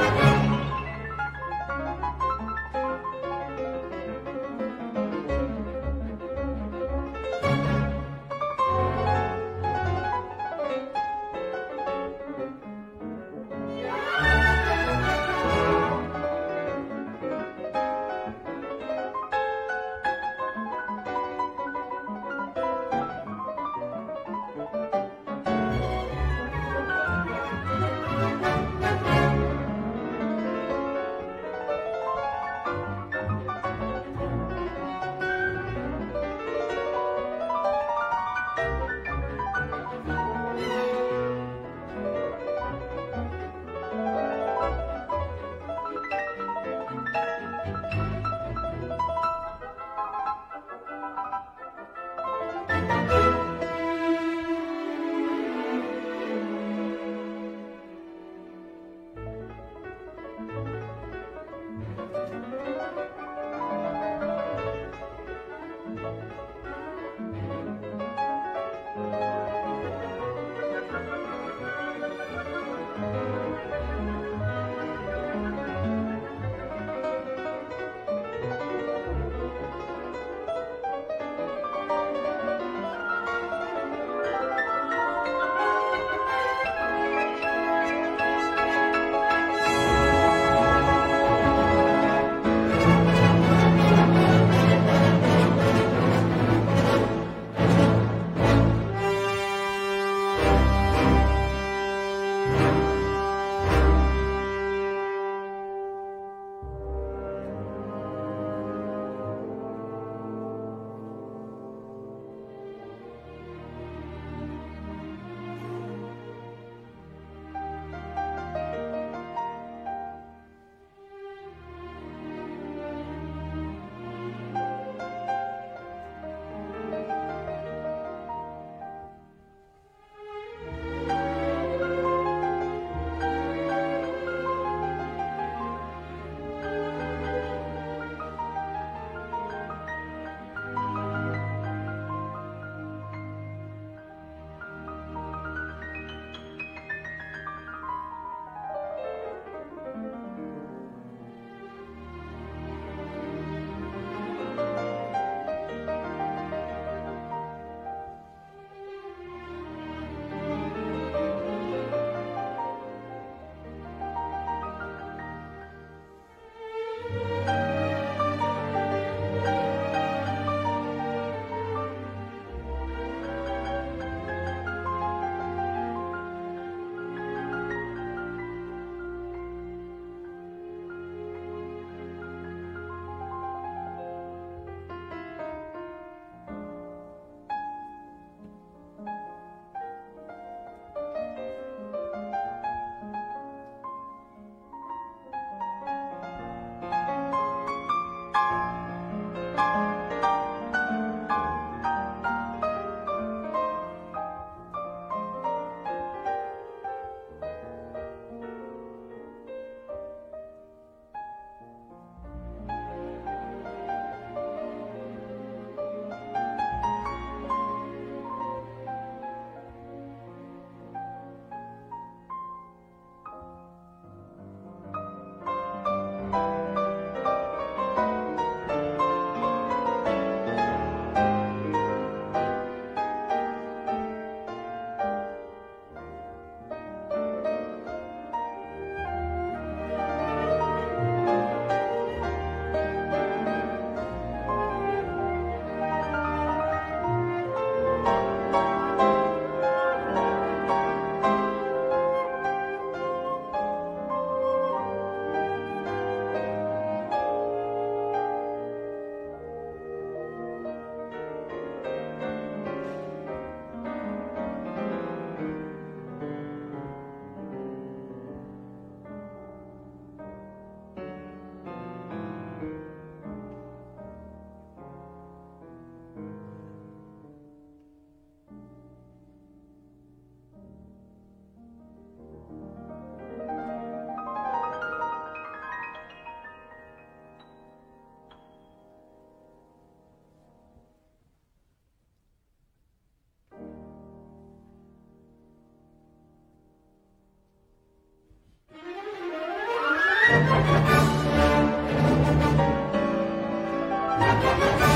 Música Música